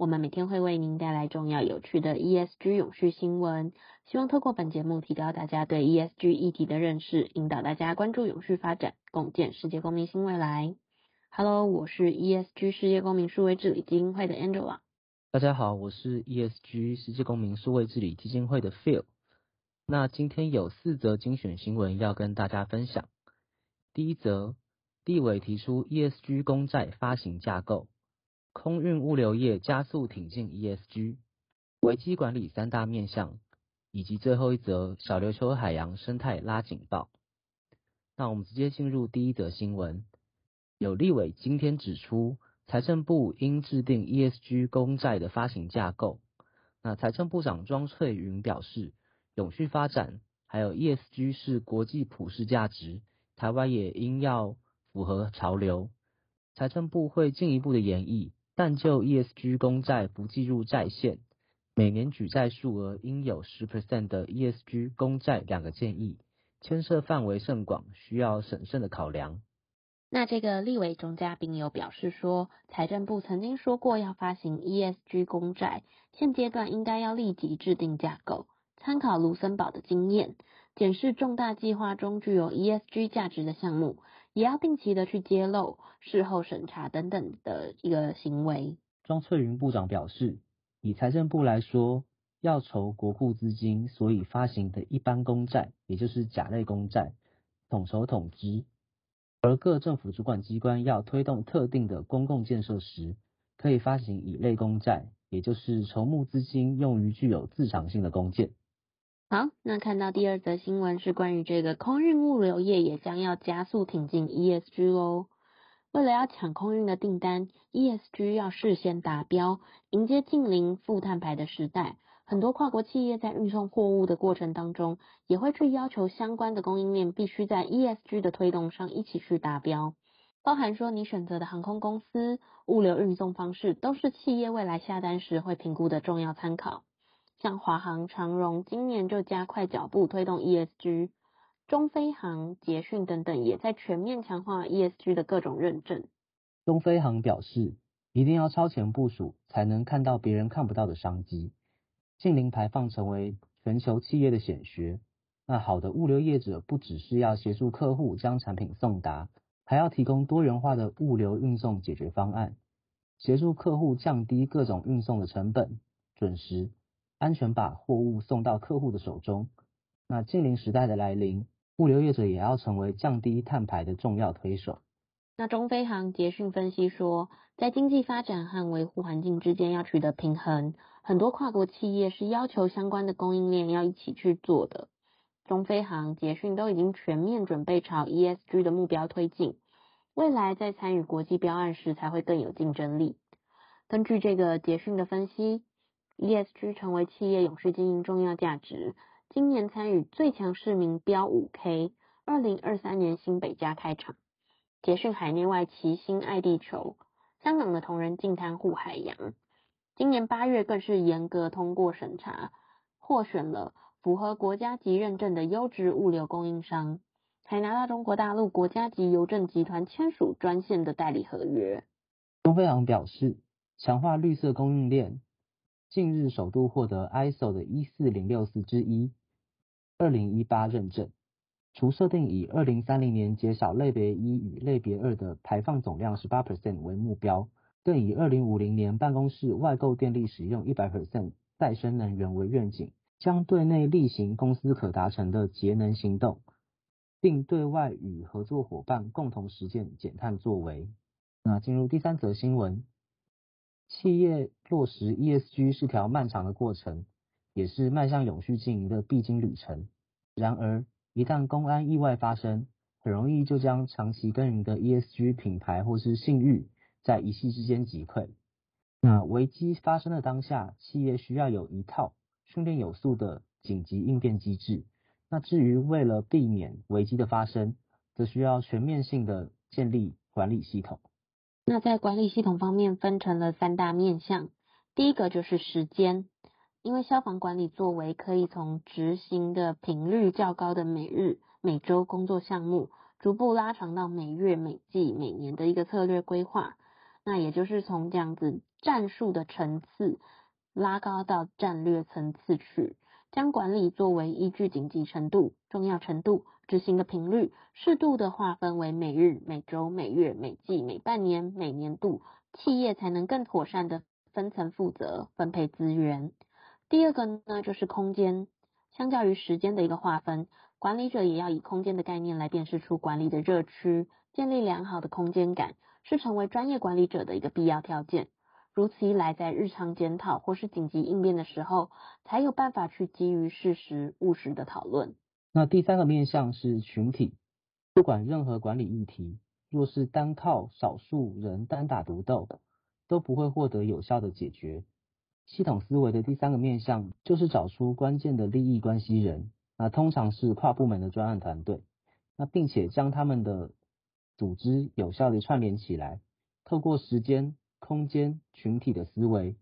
我们每天会为您带来重要有趣的 ESG 永续新闻，希望透过本节目提高大家对 ESG 议题的认识，引导大家关注永续发展，共建世界公民新未来。Hello，我是 ESG 世界公民数位治理基金会的 Angela。大家好，我是 ESG 世界公民数位治理基金会的 Phil。那今天有四则精选新闻要跟大家分享。第一则，地委提出 ESG 公债发行架构。空运物流业加速挺进 ESG，危机管理三大面向，以及最后一则小琉球海洋生态拉警报。那我们直接进入第一则新闻。有立委今天指出，财政部应制定 ESG 公债的发行架构。那财政部长庄翠云表示，永续发展还有 ESG 是国际普世价值，台湾也应要符合潮流。财政部会进一步的研议。但就 ESG 公债不计入债限，每年举债数额应有十 percent 的 ESG 公债两个建议，牵涉范围甚广，需要审慎的考量。那这个立委钟嘉宾有表示说，财政部曾经说过要发行 ESG 公债，现阶段应该要立即制定架构，参考卢森堡的经验，检视重大计划中具有 ESG 价值的项目。也要定期的去揭露、事后审查等等的一个行为。庄翠云部长表示，以财政部来说，要筹国库资金，所以发行的一般公债，也就是甲类公债，统筹统支；而各政府主管机关要推动特定的公共建设时，可以发行乙类公债，也就是筹募资金用于具有自偿性的公建。好，那看到第二则新闻是关于这个空运物流业也将要加速挺进 ESG 哦。为了要抢空运的订单，ESG 要事先达标，迎接近零负碳排的时代。很多跨国企业在运送货物的过程当中，也会去要求相关的供应链必须在 ESG 的推动上一起去达标，包含说你选择的航空公司、物流运送方式，都是企业未来下单时会评估的重要参考。像华航、长荣今年就加快脚步推动 ESG，中飞航、捷讯等等也在全面强化 ESG 的各种认证。中飞航表示，一定要超前部署，才能看到别人看不到的商机。净零排放成为全球企业的显学，那好的物流业者不只是要协助客户将产品送达，还要提供多元化的物流运送解决方案，协助客户降低各种运送的成本，准时。安全把货物送到客户的手中。那净零时代的来临，物流业者也要成为降低碳排的重要推手。那中飞航捷讯分析说，在经济发展和维护环境之间要取得平衡，很多跨国企业是要求相关的供应链要一起去做的。中飞航捷讯都已经全面准备朝 ESG 的目标推进，未来在参与国际标案时才会更有竞争力。根据这个捷讯的分析。ESG 成为企业永续经营重要价值。今年参与最强市民标五 K，二零二三年新北加开场。捷讯海内外齐心爱地球，香港的同仁净滩护海洋。今年八月更是严格通过审查，获选了符合国家级认证的优质物流供应商，还拿到中国大陆国家级邮政集团签署专线的代理合约。中飞航表示，强化绿色供应链。近日首度获得 ISO 的一四零六四之一二零一八认证，除设定以二零三零年减少类别一与类别二的排放总量十八 percent 为目标，更以二零五零年办公室外购电力使用一百 percent 再生能源为愿景，将对内力行公司可达成的节能行动，并对外与合作伙伴共同实践减碳作为。那进入第三则新闻。企业落实 ESG 是条漫长的过程，也是迈向永续经营的必经旅程。然而，一旦公安意外发生，很容易就将长期耕耘的 ESG 品牌或是信誉，在一夕之间击溃。那危机发生的当下，企业需要有一套训练有素的紧急应变机制。那至于为了避免危机的发生，则需要全面性的建立管理系统。那在管理系统方面分成了三大面向，第一个就是时间，因为消防管理作为可以从执行的频率较高的每日、每周工作项目，逐步拉长到每月、每季、每年的一个策略规划。那也就是从这样子战术的层次拉高到战略层次去。将管理作为依据紧急程度、重要程度、执行的频率，适度的划分为每日、每周、每月、每季、每半年、每年度，企业才能更妥善的分层负责、分配资源。第二个呢，就是空间，相较于时间的一个划分，管理者也要以空间的概念来辨识出管理的热区，建立良好的空间感，是成为专业管理者的一个必要条件。如此一来，在日常检讨或是紧急应变的时候，才有办法去基于事实务实的讨论。那第三个面向是群体，不管任何管理议题，若是单靠少数人单打独斗，都不会获得有效的解决。系统思维的第三个面向就是找出关键的利益关系人，那通常是跨部门的专案团队，那并且将他们的组织有效的串联起来，透过时间。空间群体的思维，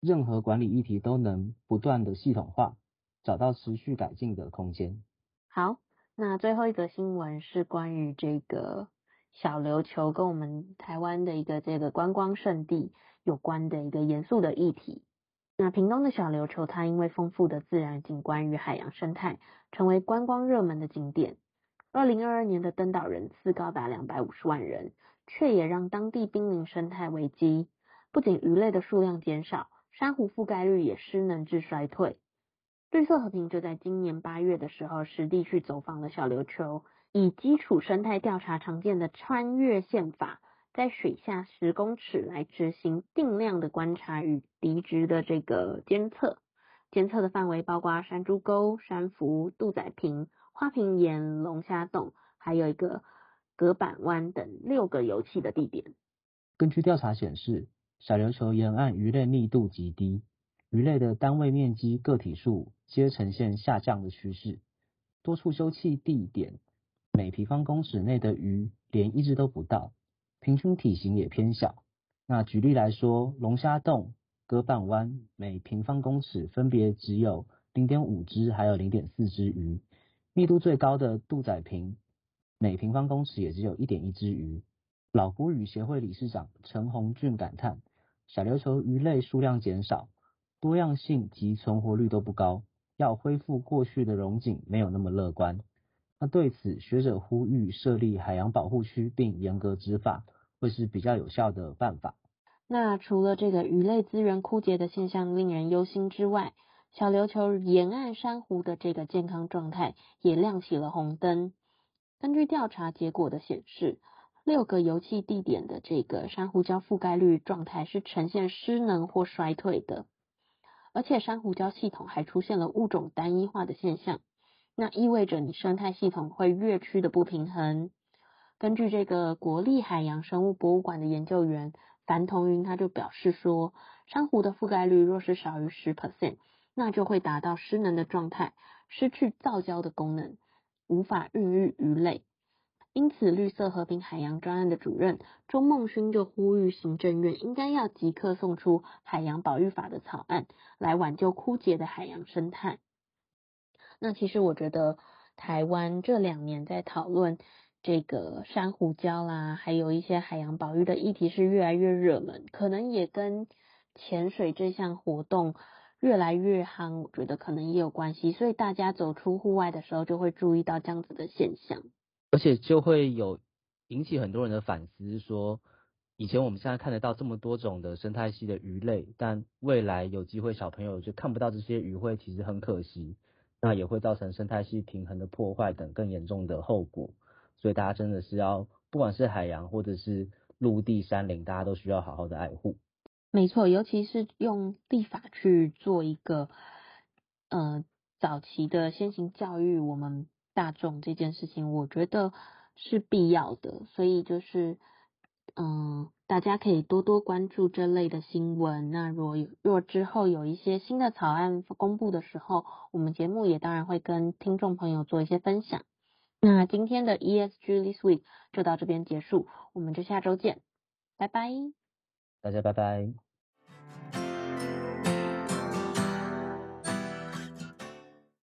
任何管理议题都能不断的系统化，找到持续改进的空间。好，那最后一则新闻是关于这个小琉球跟我们台湾的一个这个观光胜地有关的一个严肃的议题。那屏东的小琉球，它因为丰富的自然景观与海洋生态，成为观光热门的景点。二零二二年的登岛人次高达两百五十万人。却也让当地濒临生态危机，不仅鱼类的数量减少，珊瑚覆盖率也失能至衰退。绿色和平就在今年八月的时候，实地去走访了小琉球，以基础生态调查常见的穿越线法，在水下十公尺来执行定量的观察与离职的这个监测，监测的范围包括山猪沟、珊瑚、杜仔坪、花瓶岩、龙虾洞，还有一个。隔板湾等六个游憩的地点。根据调查显示，小琉球沿岸鱼类密度极低，鱼类的单位面积个体数皆呈现下降的趋势。多处休憩地点，每平方公尺内的鱼连一只都不到，平均体型也偏小。那举例来说，龙虾洞、隔板湾每平方公尺分别只有零点五只，还有零点四只鱼。密度最高的杜仔坪。每平方公尺也只有一点一只鱼。老鳗鱼协会理事长陈鸿俊感叹：小琉球鱼类数量减少，多样性及存活率都不高，要恢复过去的荣景没有那么乐观。那对此，学者呼吁设立海洋保护区并严格执法，会是比较有效的办法。那除了这个鱼类资源枯竭的现象令人忧心之外，小琉球沿岸珊瑚的这个健康状态也亮起了红灯。根据调查结果的显示，六个油气地点的这个珊瑚礁覆盖率状态是呈现失能或衰退的，而且珊瑚礁系统还出现了物种单一化的现象，那意味着你生态系统会越趋的不平衡。根据这个国立海洋生物博物馆的研究员樊同云，他就表示说，珊瑚的覆盖率若是少于十 percent，那就会达到失能的状态，失去造礁的功能。无法孕育鱼类，因此绿色和平海洋专案的主任钟孟勋就呼吁行政院应该要即刻送出海洋保育法的草案，来挽救枯竭的海洋生态。那其实我觉得台湾这两年在讨论这个珊瑚礁啦，还有一些海洋保育的议题是越来越热门，可能也跟潜水这项活动。越来越夯，我觉得可能也有关系，所以大家走出户外的时候就会注意到这样子的现象，而且就会有引起很多人的反思，说以前我们现在看得到这么多种的生态系的鱼类，但未来有机会小朋友就看不到这些鱼，会其实很可惜，那也会造成生态系平衡的破坏等更严重的后果，所以大家真的是要，不管是海洋或者是陆地山林，大家都需要好好的爱护。没错，尤其是用立法去做一个，呃，早期的先行教育我们大众这件事情，我觉得是必要的。所以就是，嗯，大家可以多多关注这类的新闻。那若若之后有一些新的草案公布的时候，我们节目也当然会跟听众朋友做一些分享。那今天的 ESG This Week 就到这边结束，我们就下周见，拜拜，大家拜拜。